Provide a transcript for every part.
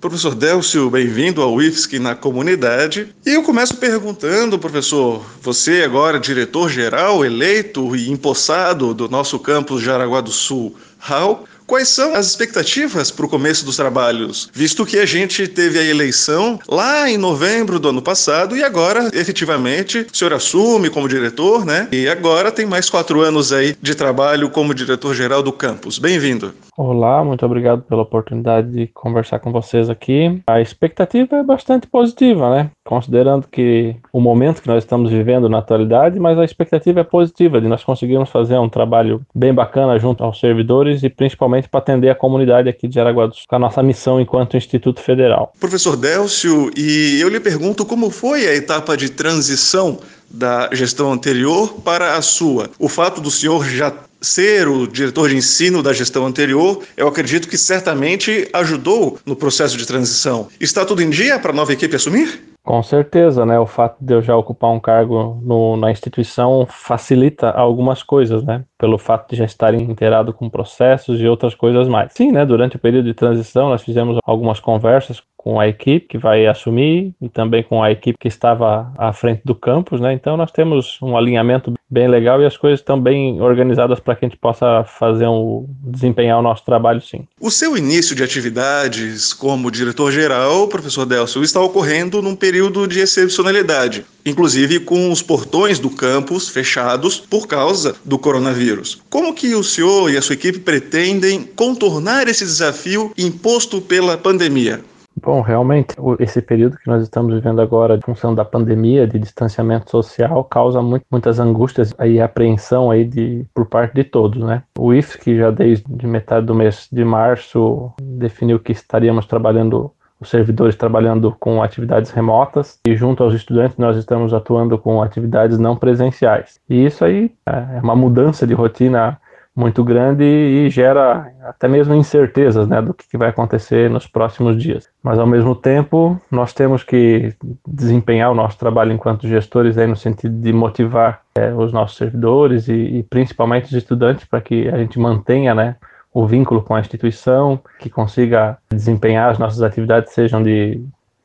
Professor Delcio, bem-vindo ao IFSC na comunidade. E eu começo perguntando, professor, você agora diretor-geral, eleito e empossado do nosso campus Jaraguá do Sul, HAL, Quais são as expectativas para o começo dos trabalhos? Visto que a gente teve a eleição lá em novembro do ano passado e agora, efetivamente, o senhor assume como diretor, né? E agora tem mais quatro anos aí de trabalho como diretor-geral do campus. Bem-vindo. Olá, muito obrigado pela oportunidade de conversar com vocês aqui. A expectativa é bastante positiva, né? Considerando que o momento que nós estamos vivendo na atualidade, mas a expectativa é positiva de nós conseguirmos fazer um trabalho bem bacana junto aos servidores e principalmente para atender a comunidade aqui de Aragua do Sul, com a nossa missão enquanto Instituto Federal. Professor Délcio, e eu lhe pergunto como foi a etapa de transição da gestão anterior para a sua. O fato do senhor já ser o diretor de ensino da gestão anterior, eu acredito que certamente ajudou no processo de transição. Está tudo em dia para a nova equipe assumir? Com certeza, né? O fato de eu já ocupar um cargo no, na instituição facilita algumas coisas, né? Pelo fato de já estar inteirado com processos e outras coisas mais. Sim, né? Durante o período de transição, nós fizemos algumas conversas com a equipe que vai assumir e também com a equipe que estava à frente do campus, né? Então nós temos um alinhamento bem legal e as coisas estão bem organizadas para que a gente possa fazer um desempenhar o nosso trabalho sim. O seu início de atividades como diretor-geral, professor Delcio, está ocorrendo num período de excepcionalidade, inclusive com os portões do campus fechados por causa do coronavírus. Como que o senhor e a sua equipe pretendem contornar esse desafio imposto pela pandemia? Bom, realmente, esse período que nós estamos vivendo agora, em função da pandemia, de distanciamento social, causa muito, muitas angústias e apreensão aí de, por parte de todos, né? O IF, que já desde metade do mês de março definiu que estaríamos trabalhando os servidores trabalhando com atividades remotas e junto aos estudantes nós estamos atuando com atividades não presenciais. E isso aí é uma mudança de rotina muito grande e gera até mesmo incertezas né, do que vai acontecer nos próximos dias. Mas ao mesmo tempo, nós temos que desempenhar o nosso trabalho enquanto gestores aí no sentido de motivar é, os nossos servidores e, e, principalmente os estudantes para que a gente mantenha né, o vínculo com a instituição, que consiga desempenhar as nossas atividades, sejam de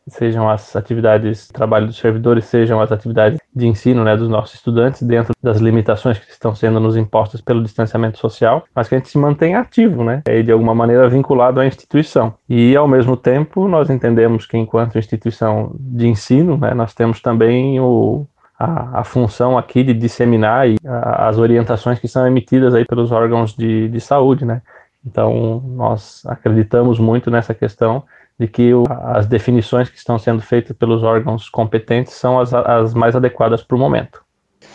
sejam as atividades de trabalho dos servidores, sejam as atividades de ensino né, dos nossos estudantes, dentro das limitações que estão sendo nos impostas pelo distanciamento social, mas que a gente se mantenha ativo, né, e de alguma maneira vinculado à instituição. E, ao mesmo tempo, nós entendemos que, enquanto instituição de ensino, né, nós temos também o, a, a, função aqui de disseminar a, as orientações que são emitidas aí pelos órgãos de, de saúde, né. Então, nós acreditamos muito nessa questão de que o, as definições que estão sendo feitas pelos órgãos competentes são as, as mais adequadas para o momento.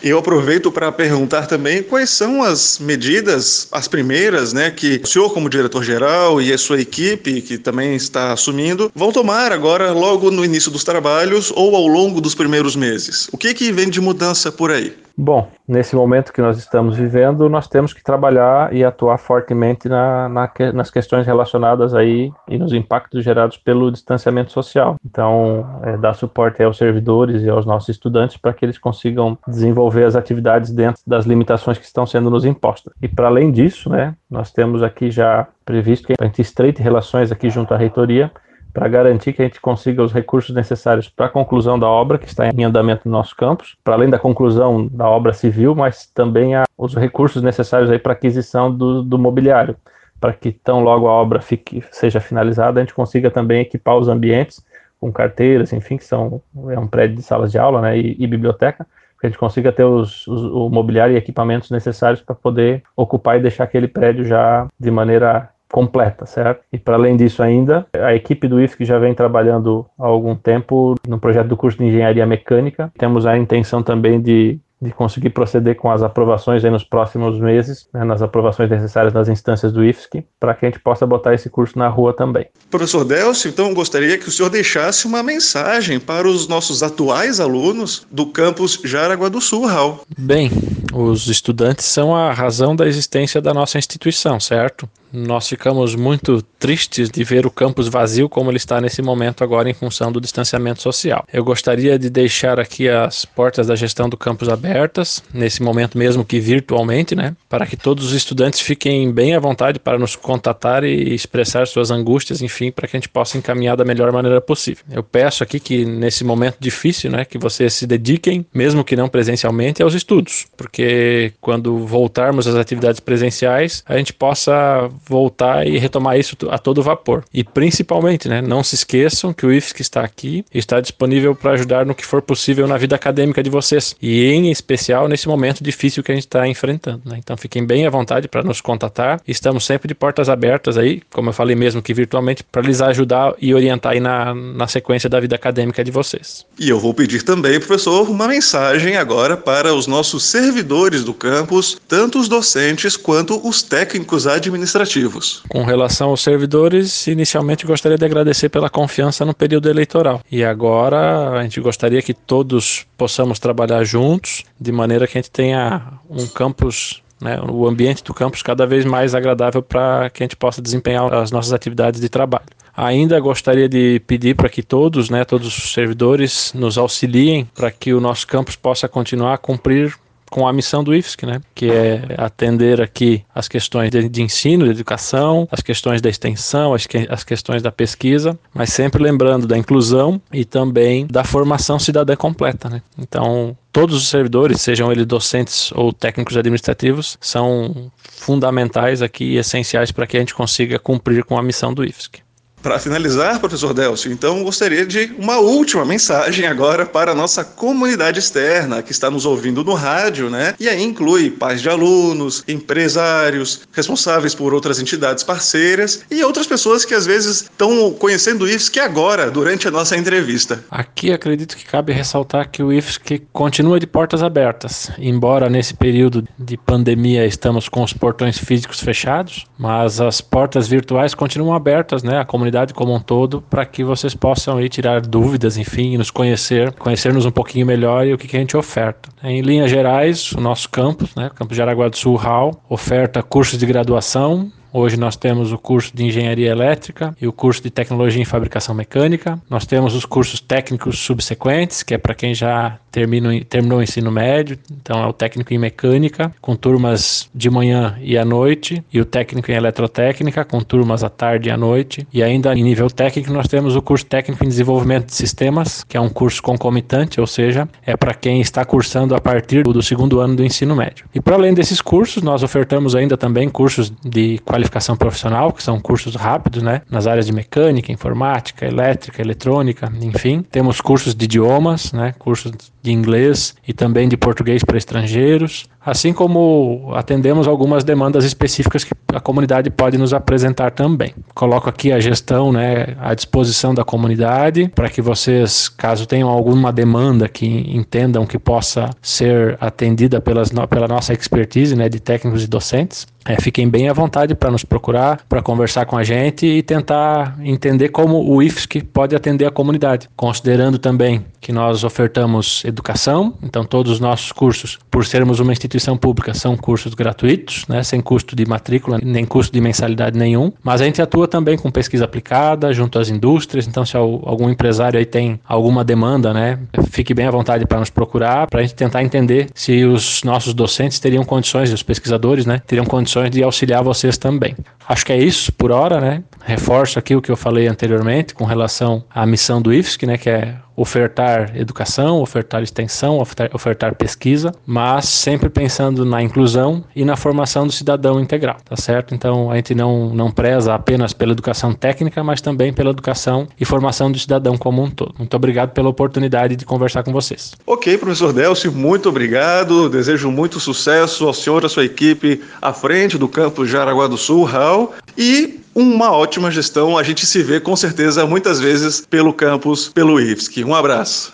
Eu aproveito para perguntar também quais são as medidas, as primeiras, né, que o senhor, como diretor-geral, e a sua equipe, que também está assumindo, vão tomar agora, logo no início dos trabalhos ou ao longo dos primeiros meses. O que, que vem de mudança por aí? Bom, nesse momento que nós estamos vivendo, nós temos que trabalhar e atuar fortemente na, na, nas questões relacionadas aí e nos impactos gerados pelo distanciamento social. Então, é, dar suporte aos servidores e aos nossos estudantes para que eles consigam desenvolver as atividades dentro das limitações que estão sendo nos impostas. E para além disso, né, nós temos aqui já previsto que a gente estreite relações aqui junto à reitoria para garantir que a gente consiga os recursos necessários para a conclusão da obra que está em andamento no nosso campus, para além da conclusão da obra civil, mas também os recursos necessários para aquisição do, do mobiliário, para que tão logo a obra fique, seja finalizada, a gente consiga também equipar os ambientes com carteiras, enfim, que são é um prédio de salas de aula, né, e, e biblioteca, que a gente consiga ter os, os, o mobiliário e equipamentos necessários para poder ocupar e deixar aquele prédio já de maneira completa, certo? E para além disso ainda, a equipe do IFSC já vem trabalhando há algum tempo no projeto do curso de Engenharia Mecânica. Temos a intenção também de de conseguir proceder com as aprovações nos próximos meses, né, nas aprovações necessárias nas instâncias do IFSC, para que a gente possa botar esse curso na rua também. Professor Delcio, então gostaria que o senhor deixasse uma mensagem para os nossos atuais alunos do campus Jaraguá do Sul, Raul. Bem, os estudantes são a razão da existência da nossa instituição, certo? Nós ficamos muito tristes de ver o campus vazio como ele está nesse momento agora em função do distanciamento social. Eu gostaria de deixar aqui as portas da gestão do campus abertas abertas, nesse momento mesmo que virtualmente, né? Para que todos os estudantes fiquem bem à vontade para nos contatar e expressar suas angústias, enfim, para que a gente possa encaminhar da melhor maneira possível. Eu peço aqui que nesse momento difícil, né, que vocês se dediquem, mesmo que não presencialmente, aos estudos, porque quando voltarmos às atividades presenciais, a gente possa voltar e retomar isso a todo vapor. E principalmente, né, não se esqueçam que o IFSC está aqui está disponível para ajudar no que for possível na vida acadêmica de vocês, e em especial nesse momento difícil que a gente está enfrentando. Né? Então fiquem bem à vontade para nos contatar. Estamos sempre de portas abertas aí, como eu falei mesmo que virtualmente, para lhes ajudar e orientar aí na, na sequência da vida acadêmica de vocês. E eu vou pedir também, professor, uma mensagem agora para os nossos servidores do campus, tanto os docentes quanto os técnicos administrativos. Com relação aos servidores, inicialmente gostaria de agradecer pela confiança no período eleitoral. E agora a gente gostaria que todos possamos trabalhar juntos, de maneira que a gente tenha um campus né, o ambiente do campus cada vez mais agradável para que a gente possa desempenhar as nossas atividades de trabalho. Ainda gostaria de pedir para que todos, né, todos os servidores nos auxiliem para que o nosso campus possa continuar a cumprir com a missão do IFSC, né? que é atender aqui as questões de, de ensino, de educação, as questões da extensão, as, que, as questões da pesquisa, mas sempre lembrando da inclusão e também da formação cidadã completa. Né? Então, todos os servidores, sejam eles docentes ou técnicos administrativos, são fundamentais aqui e essenciais para que a gente consiga cumprir com a missão do IFSC. Para finalizar, professor Delcio, então gostaria de uma última mensagem agora para a nossa comunidade externa que está nos ouvindo no rádio, né? E aí inclui pais de alunos, empresários, responsáveis por outras entidades parceiras e outras pessoas que às vezes estão conhecendo o IFSC agora, durante a nossa entrevista. Aqui acredito que cabe ressaltar que o IFSC continua de portas abertas, embora nesse período de pandemia estamos com os portões físicos fechados, mas as portas virtuais continuam abertas, né? A comunidade comunidade como um todo, para que vocês possam aí tirar dúvidas, enfim, nos conhecer, conhecermos um pouquinho melhor e o que, que a gente oferta. Em linhas gerais, o nosso campus, né, campus de Araguá do Sul, HAL, oferta cursos de graduação, Hoje nós temos o curso de Engenharia Elétrica e o curso de Tecnologia em Fabricação Mecânica. Nós temos os cursos técnicos subsequentes, que é para quem já terminou, o ensino médio, então é o técnico em mecânica, com turmas de manhã e à noite, e o técnico em eletrotécnica, com turmas à tarde e à noite. E ainda em nível técnico, nós temos o curso técnico em desenvolvimento de sistemas, que é um curso concomitante, ou seja, é para quem está cursando a partir do segundo ano do ensino médio. E para além desses cursos, nós ofertamos ainda também cursos de qualificação profissional, que são cursos rápidos, né, nas áreas de mecânica, informática, elétrica, eletrônica, enfim. Temos cursos de idiomas, né, cursos de inglês e também de português para estrangeiros, assim como atendemos algumas demandas específicas que a comunidade pode nos apresentar também. Coloco aqui a gestão né, à disposição da comunidade para que vocês, caso tenham alguma demanda que entendam que possa ser atendida pelas, pela nossa expertise né, de técnicos e docentes, é, fiquem bem à vontade para nos procurar, para conversar com a gente e tentar entender como o IFSC pode atender a comunidade, considerando também que nós ofertamos educação, então todos os nossos cursos, por sermos uma instituição pública, são cursos gratuitos, né, sem custo de matrícula, nem custo de mensalidade nenhum, mas a gente atua também com pesquisa aplicada junto às indústrias, então se algum empresário aí tem alguma demanda, né, fique bem à vontade para nos procurar, para a gente tentar entender se os nossos docentes teriam condições, os pesquisadores, né, teriam condições condições de auxiliar vocês também. Acho que é isso por hora, né? Reforço aqui o que eu falei anteriormente com relação à missão do IFSC, né, que é ofertar educação, ofertar extensão, ofertar, pesquisa, mas sempre pensando na inclusão e na formação do cidadão integral, tá certo? Então a gente não, não preza apenas pela educação técnica, mas também pela educação e formação do cidadão como um todo. Muito obrigado pela oportunidade de conversar com vocês. Ok, professor Delcio, muito obrigado. Desejo muito sucesso ao senhor e à sua equipe à frente do campus Jaraguá do Sul, RAL, e uma ótima gestão. A gente se vê com certeza muitas vezes pelo campus, pelo IFSC. Um abraço.